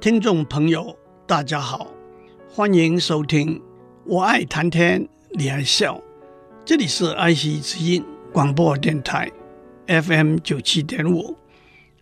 听众朋友，大家好，欢迎收听。我爱谈天，你爱笑。这里是爱惜之音广播电台 FM 九七点五，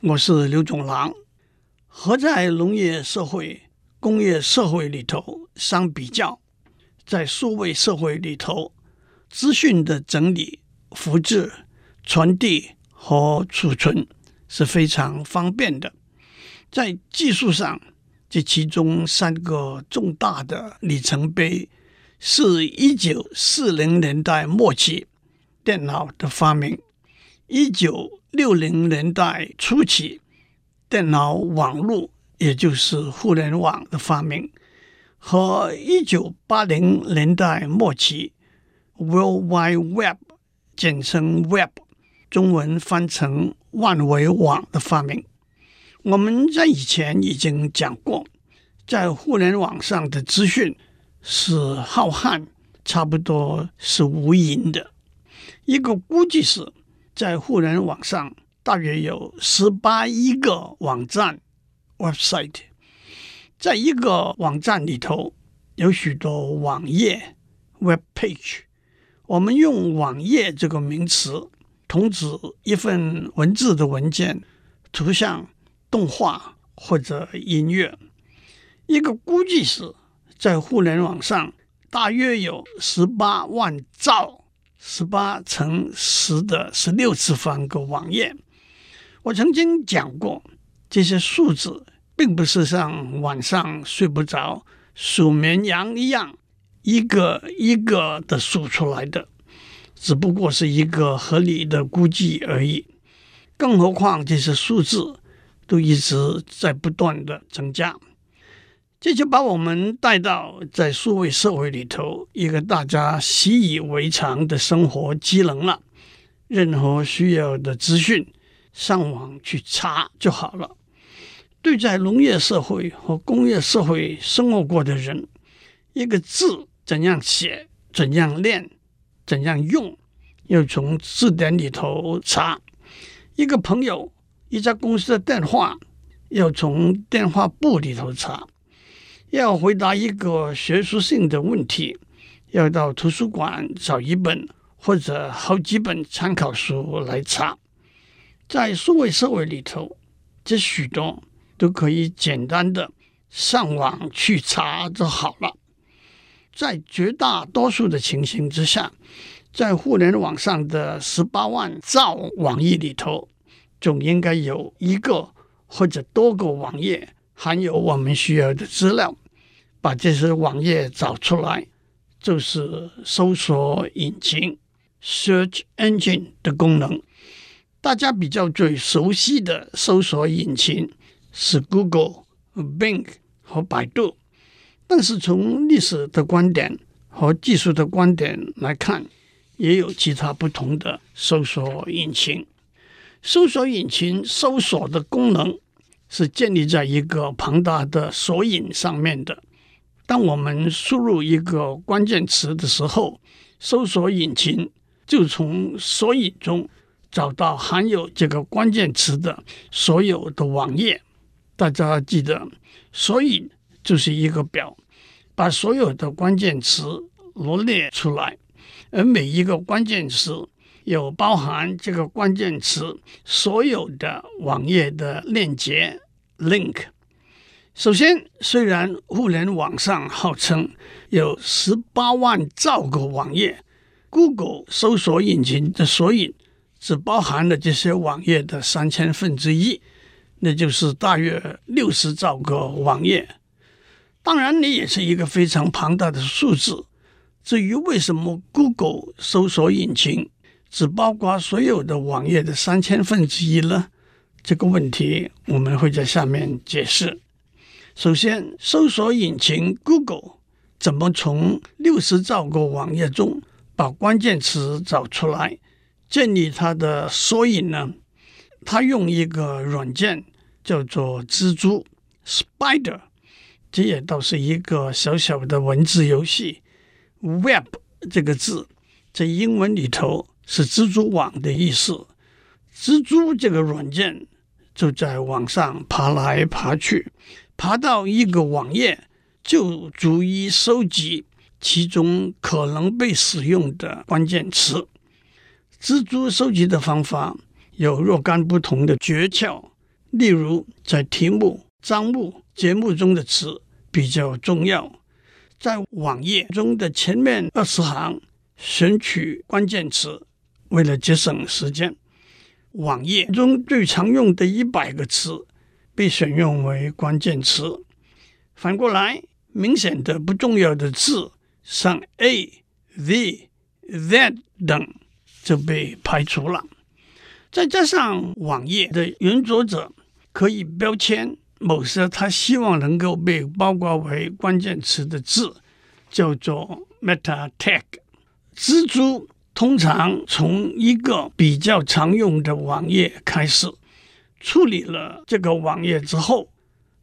我是刘总郎。和在农业社会、工业社会里头相比较，在数位社会里头，资讯的整理、复制、传递和储存是非常方便的。在技术上，这其中三个重大的里程碑，是一九四零年代末期电脑的发明，一九六零年代初期电脑网络，也就是互联网的发明，和一九八零年代末期 World Wide Web，简称 Web，中文翻成万维网的发明。我们在以前已经讲过，在互联网上的资讯是浩瀚，差不多是无垠的。一个估计是，在互联网上大约有十八亿个网站 （website）。在一个网站里头，有许多网页 （web page）。我们用网页这个名词，同指一份文字的文件、图像。动画或者音乐，一个估计是，在互联网上大约有十八万兆，十八乘十的十六次方个网页。我曾经讲过，这些数字并不是像晚上睡不着数绵羊一样一个一个的数出来的，只不过是一个合理的估计而已。更何况这些数字。都一直在不断的增加，这就把我们带到在数位社会里头一个大家习以为常的生活机能了。任何需要的资讯，上网去查就好了。对在农业社会和工业社会生活过的人，一个字怎样写、怎样练、怎样用，要从字典里头查。一个朋友。一家公司的电话要从电话簿里头查，要回答一个学术性的问题，要到图书馆找一本或者好几本参考书来查。在数位社会里头，这许多都可以简单的上网去查就好了。在绝大多数的情形之下，在互联网上的十八万兆网页里头，总应该有一个或者多个网页含有我们需要的资料，把这些网页找出来，就是搜索引擎 （search engine） 的功能。大家比较最熟悉的搜索引擎是 Google、Bing 和百度，但是从历史的观点和技术的观点来看，也有其他不同的搜索引擎。搜索引擎搜索的功能是建立在一个庞大的索引上面的。当我们输入一个关键词的时候，搜索引擎就从索引中找到含有这个关键词的所有的网页。大家记得，索引就是一个表，把所有的关键词罗列出来，而每一个关键词。有包含这个关键词所有的网页的链接 link。首先，虽然互联网上号称有十八万兆个网页，Google 搜索引擎的索引只包含了这些网页的三千分之一，那就是大约六十兆个网页。当然，你也是一个非常庞大的数字。至于为什么 Google 搜索引擎，只包括所有的网页的三千分之一了，这个问题我们会在下面解释。首先，搜索引擎 Google 怎么从六十兆个网页中把关键词找出来，建立它的索引呢？它用一个软件叫做蜘蛛 （Spider），这也倒是一个小小的文字游戏。Web 这个字在英文里头。是蜘蛛网的意思。蜘蛛这个软件就在网上爬来爬去，爬到一个网页，就逐一收集其中可能被使用的关键词。蜘蛛收集的方法有若干不同的诀窍，例如在题目、章目、节目中的词比较重要，在网页中的前面二十行选取关键词，为了节省时间。网页中最常用的一百个词被选用为关键词，反过来，明显的不重要的字，像 A、V、that 等就被排除了。再加上网页的原作者可以标签某些他希望能够被包括为关键词的字，叫做 meta tag。蜘蛛。通常从一个比较常用的网页开始处理了这个网页之后，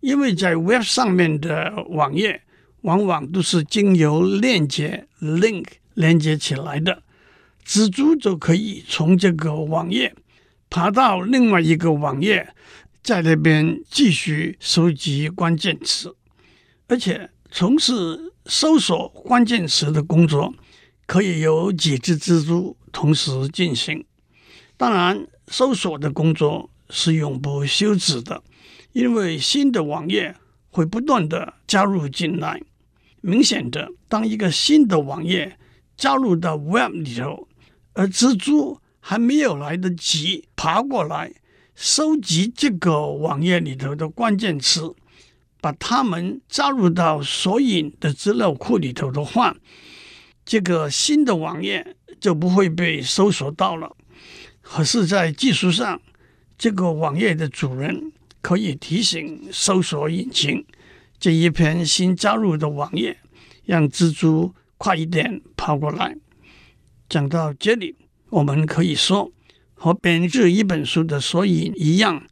因为在 Web 上面的网页往往都是经由链接 link 连接起来的，蜘蛛就可以从这个网页爬到另外一个网页，在那边继续收集关键词，而且从事搜索关键词的工作。可以有几只蜘蛛同时进行。当然，搜索的工作是永不休止的，因为新的网页会不断地加入进来。明显的，当一个新的网页加入到 Web 里头，而蜘蛛还没有来得及爬过来收集这个网页里头的关键词，把它们加入到索引的资料库里头的话，这个新的网页就不会被搜索到了。可是，在技术上，这个网页的主人可以提醒搜索引擎，这一篇新加入的网页，让蜘蛛快一点跑过来。讲到这里，我们可以说，和编制一本书的索引一样，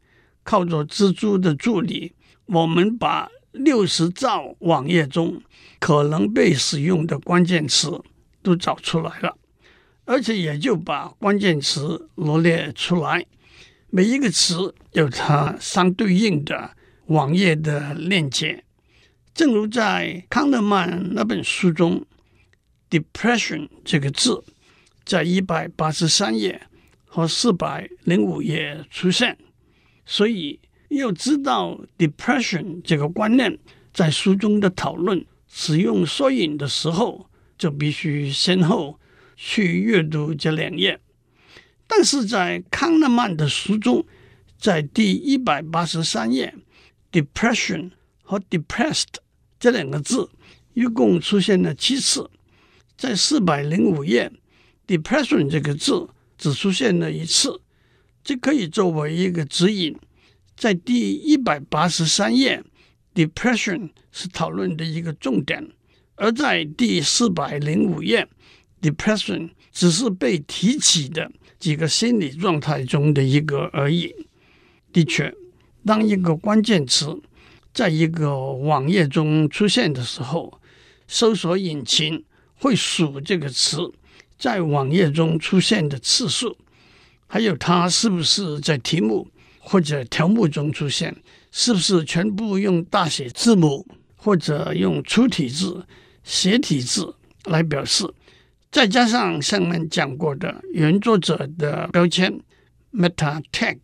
靠着蜘蛛的助力，我们把六十兆网页中可能被使用的关键词都找出来了，而且也就把关键词罗列出来。每一个词有它相对应的网页的链接。正如在康德曼那本书中，“depression” 这个字在一百八十三页和四百零五页出现，所以。要知道 depression 这个观念，在书中的讨论使用索引的时候，就必须先后去阅读这两页。但是在康纳曼的书中，在第一百八十三页，depression 和 depressed 这两个字一共出现了七次，在四百零五页，depression 这个字只出现了一次，这可以作为一个指引。在第一百八十三页，depression 是讨论的一个重点；而在第四百零五页，depression 只是被提起的几个心理状态中的一个而已。的确，当一个关键词在一个网页中出现的时候，搜索引擎会数这个词在网页中出现的次数，还有它是不是在题目。或者条目中出现，是不是全部用大写字母或者用粗体字、斜体字来表示？再加上上面讲过的原作者的标签 meta tag，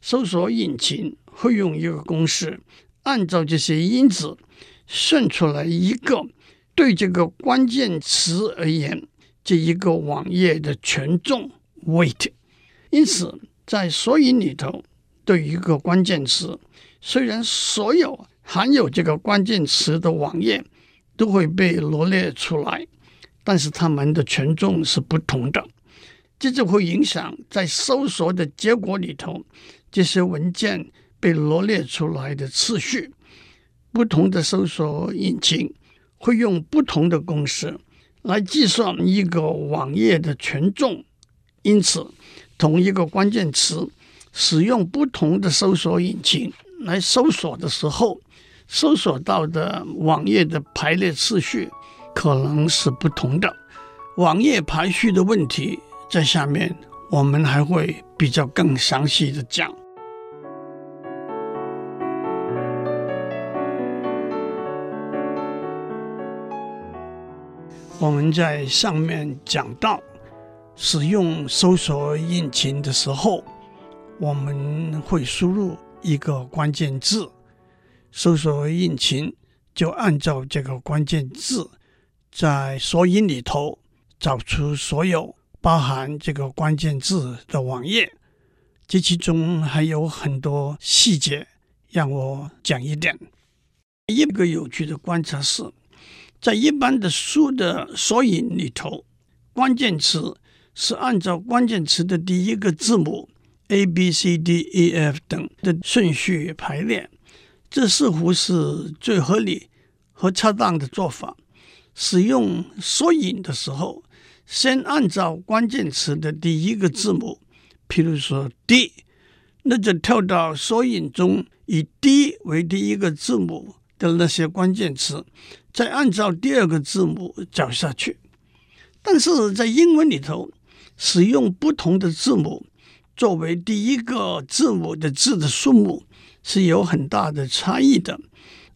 搜索引擎会用一个公式，按照这些因子算出来一个对这个关键词而言这一个网页的权重 weight。因此，在索引里头。对一个关键词，虽然所有含有这个关键词的网页都会被罗列出来，但是它们的权重是不同的，这就会影响在搜索的结果里头，这些文件被罗列出来的次序。不同的搜索引擎会用不同的公式来计算一个网页的权重，因此同一个关键词。使用不同的搜索引擎来搜索的时候搜索到的网页的排列次序可能是不同的。网页排序的问题在下面我们还会比较更详细的讲。我们在上面讲到使用搜索引擎的时候我们会输入一个关键字，搜索引擎就按照这个关键字，在索引里头找出所有包含这个关键字的网页。这其中还有很多细节，让我讲一点。一个有趣的观察是，在一般的书的索引里头，关键词是按照关键词的第一个字母 A、B、C、D、E、F 等的顺序排列，这似乎是最合理和恰当的做法。使用索引的时候，先按照关键词的第一个字母，譬如说 D，那就跳到索引中以 D 为第一个字母的那些关键词。再按照第二个字母找下去，但是在英文里头，使用不同的字母作为第一个字母的字的数目是有很大的差异的。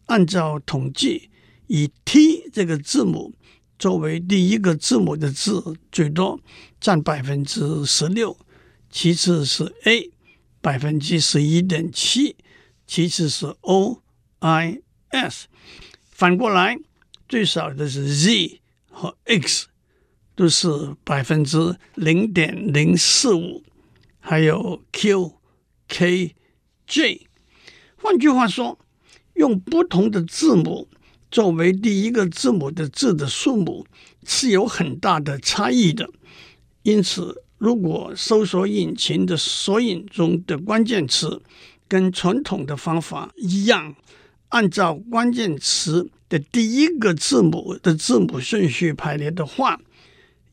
按照统计，以 T 这个字母作为第一个字母的字最多，占百分之十六，其次是 A，百分之十一点七，其次是 O、I、S。反过来。最少的是 Z 和 X，都是百分之零点零四五，还有 Q、K、J。换句话说，用不同的字母作为第一个字母的字的数目是有很大的差异的。因此，如果搜索引擎的索引中的关键词跟传统的方法一样，按照关键词的第一个字母的字母顺序排列的话，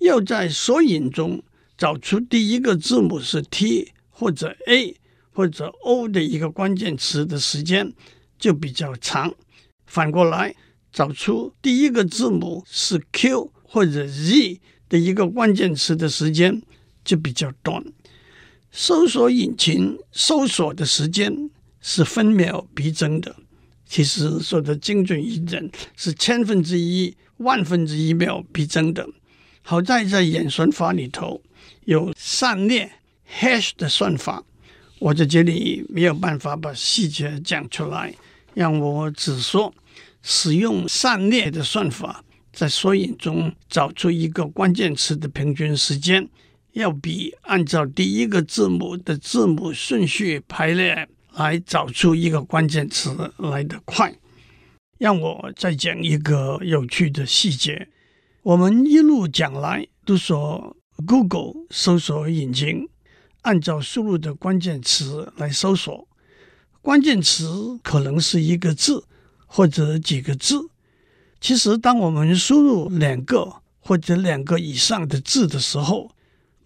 要在索引中找出第一个字母是 T 或者 A 或者 O 的一个关键词的时间就比较长。反过来，找出第一个字母是 Q 或者 Z 的一个关键词的时间就比较短。搜索引擎搜索的时间是分秒必争的。其实说的精准一点，是千分之一、万分之一秒必争的。好在在演算法里头有散列 hash 的算法，我在这里没有办法把细节讲出来，让我只说使用散列的算法，在索引中找出一个关键词的平均时间，要比按照第一个字母的字母顺序排列。来找出一个关键词来得快。让我再讲一个有趣的细节。我们一路讲来都说，Google 搜索引擎按照输入的关键词来搜索，关键词可能是一个字或者几个字。其实，当我们输入两个或者两个以上的字的时候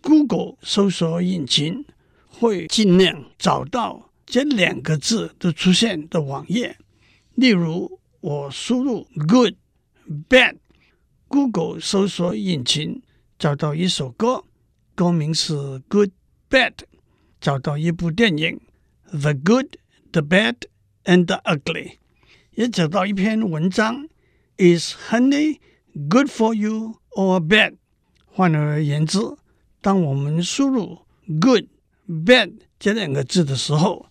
，Google 搜索引擎会尽量找到。这两个字都出现的网页，例如我输入 good、bad，Google 搜索引擎找到一首歌，歌名是 Good Bad；找到一部电影 The Good, The Bad and the Ugly；也找到一篇文章 Is honey good for you or bad？换而言之，当我们输入 good、bad 这两个字的时候，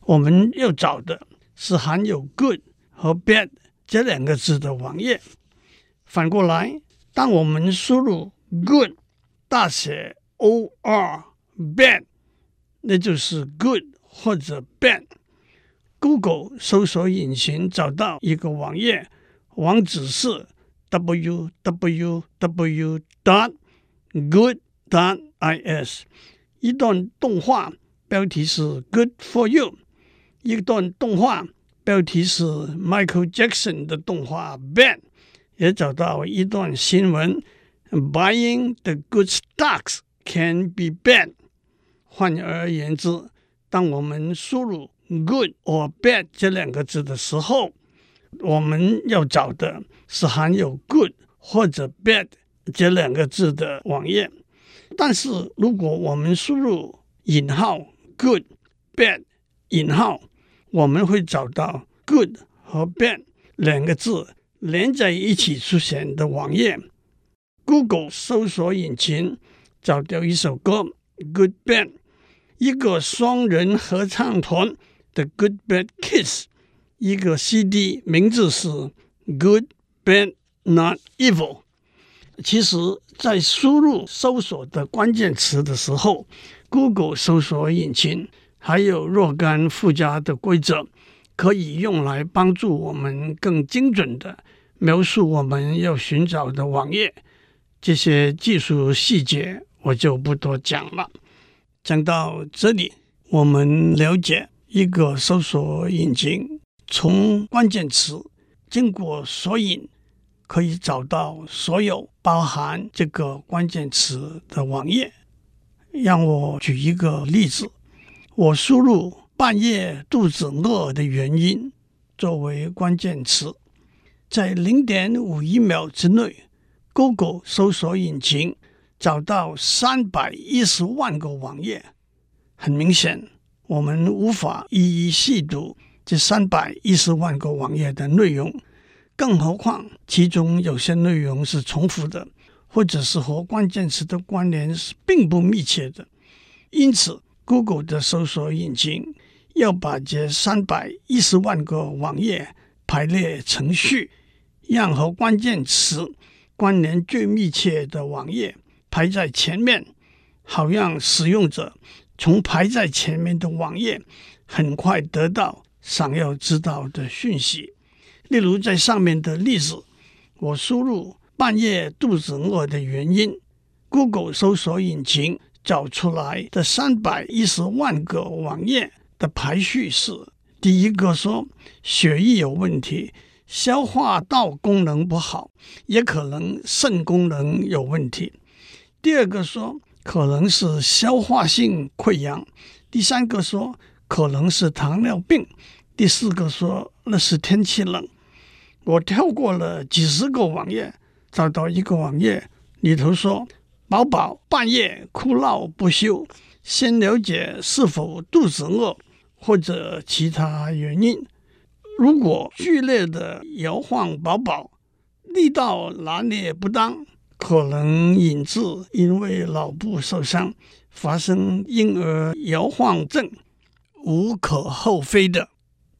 我们要找的是含有 “good” 和 “bad” 这两个字的网页。反过来，当我们输入 “good” 大写 O-R，“bad” 那就是 “good” 或者 “bad”。Google 搜索引擎找到一个网页，网址是 w w w dot good dot i s 一段动画，标题是 “Good for you”。一段动画标题是 Michael Jackson 的动画《Bad》，也找到一段新闻：Buying the good stocks can be bad。换而言之，当我们输入 “good” or “bad” 这两个字的时候，我们要找的是含有 “good” 或者 “bad” 这两个字的网页。但是如果我们输入引号 “good”、“bad” 引号，我们会找到 “good” 和 “bad” 两个字连在一起出现的网页，Google 搜索引擎找到一首歌《Good Band》，一个双人合唱团的《Good Bad Kiss》，一个 CD 名字是《Good Bad Not Evil》。其实，在输入搜索的关键词的时候，Google 搜索引擎还有若干附加的规则，可以用来帮助我们更精准地描述我们要寻找的网页。这些技术细节我就不多讲了。讲到这里，我们了解一个搜索引擎从关键词经过索引。可以找到所有包含这个关键词的网页。让我举一个例子：我输入“半夜肚子饿”的原因作为关键词，在零点五一秒之内，Google 搜索引擎找到三百一十万个网页。很明显，我们无法一一细读这三百一十万个网页的内容。更何况，其中有些内容是重复的，或者是和关键词的关联是并不密切的。因此，Google 的搜索引擎要把这三百一十万个网页排列程序，让和关键词关联最密切的网页排在前面，好让使用者从排在前面的网页很快得到想要知道的讯息。例如，在上面的例子，我输入半夜肚子饿的原因，Google 搜索引擎找出来的三百一十万个网页的排序是：第一个说血液有问题，消化道功能不好，也可能肾功能有问题；第二个说可能是消化性溃疡；第三个说可能是糖尿病；第四个说那是天气冷。我跳过了几十个网页，找到一个网页，里头说宝宝半夜哭闹不休，先了解是否肚子饿或者其他原因。如果剧烈的摇晃宝宝，力道拿捏不当，可能引致因为脑部受伤发生婴儿摇晃症，无可厚非的。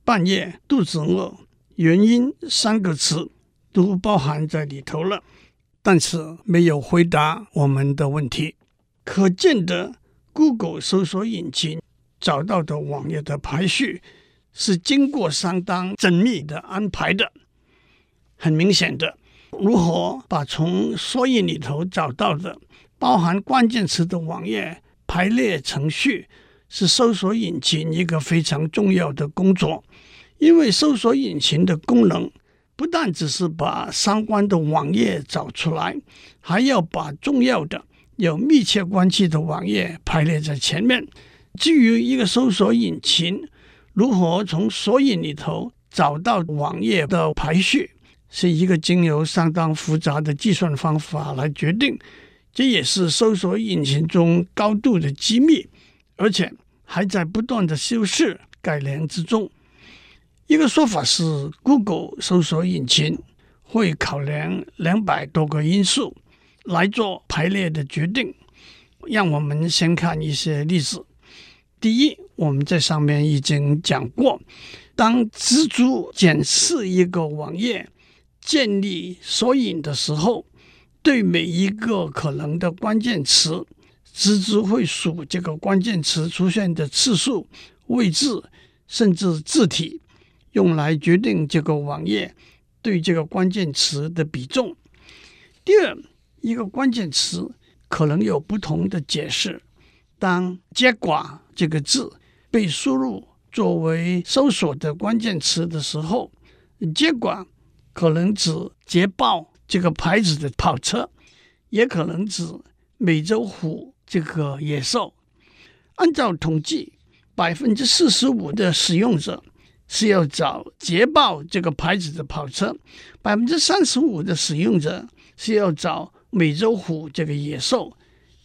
半夜肚子饿。原因三个词都包含在里头了，但是没有回答我们的问题。可见的，Google 搜索引擎找到的网页的排序是经过相当缜密的安排的。很明显的，如何把从索引里头找到的包含关键词的网页排列程序，是搜索引擎一个非常重要的工作。因为搜索引擎的功能不但只是把相关的网页找出来，还要把重要的、有密切关系的网页排列在前面。至于一个搜索引擎如何从索引里头找到网页的排序，是一个经由相当复杂的计算方法来决定。这也是搜索引擎中高度的机密，而且还在不断的修饰改良之中。一个说法是，Google 搜索引擎会考量两百多个因素来做排列的决定。让我们先看一些例子。第一，我们在上面已经讲过，当蜘蛛检视一个网页建立索引的时候，对每一个可能的关键词，蜘蛛会数这个关键词出现的次数、位置，甚至字体。用来决定这个网页对这个关键词的比重。第二，一个关键词可能有不同的解释。当“结果”这个字被输入作为搜索的关键词的时候，“结果”可能指捷豹这个牌子的跑车，也可能指美洲虎这个野兽。按照统计，百分之四十五的使用者。是要找捷豹这个牌子的跑车，百分之三十五的使用者是要找美洲虎这个野兽，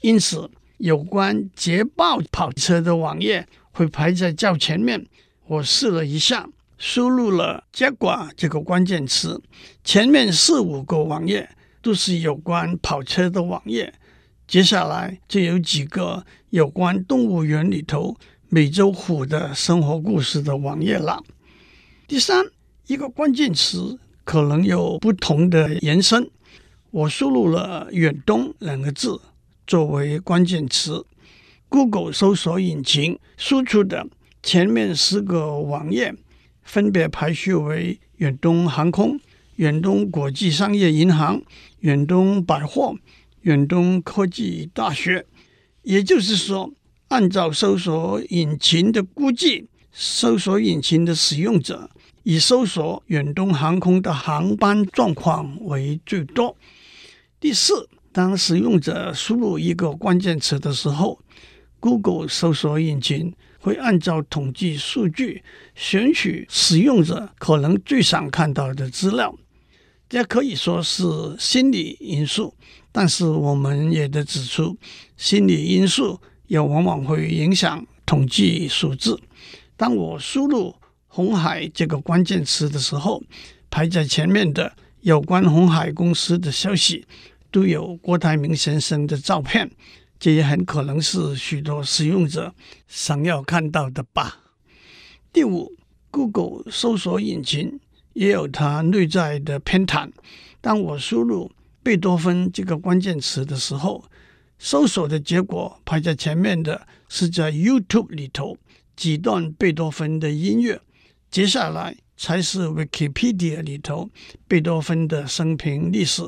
因此有关捷豹跑车的网页会排在较前面。我试了一下，输入了 Jaguar 这个关键词，前面四五个网页都是有关跑车的网页。接下来就有几个有关动物园里头美洲虎的生活故事的网页了。第三，一个关键词可能有不同的延伸。我输入了“远东”两个字作为关键词，Google 搜索引擎输出的前面四个网页分别排序为远东航空、远东国际商业银行、远东百货、远东科技大学。也就是说，按照搜索引擎的估计，搜索引擎的使用者以搜索远东航空的航班状况为最多。第四，当使用者输入一个关键词的时候，Google 搜索引擎会按照统计数据选取使用者可能最想看到的资料。这可以说是心理因素，但是我们也得指出，心理因素也往往会影响统计数字。当我输入“红海”这个关键词的时候，排在前面的。有关红海公司的消息都有郭台铭先生的照片，这也很可能是许多使用者想要看到的吧。第五，Google 搜索引擎也有它内在的偏袒。当我输入贝多芬这个关键词的时候，搜索的结果排在前面的是在 YouTube 里头几段贝多芬的音乐，接下来。才是 Wikipedia 里头贝多芬的生平历史。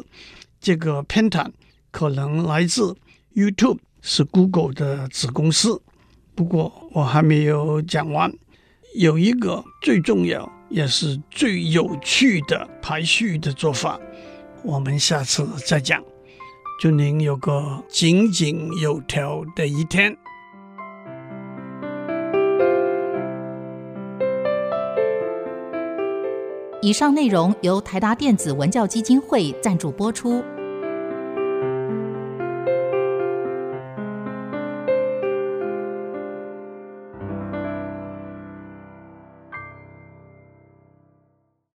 这个偏袒可能来自 YouTube 是 Google 的子公司。不过我还没有讲完，有一个最重要也是最有趣的排序的做法，我们下次再讲。祝您有个井井有条的一天。以上内容由台达电子文教基金会赞助播出。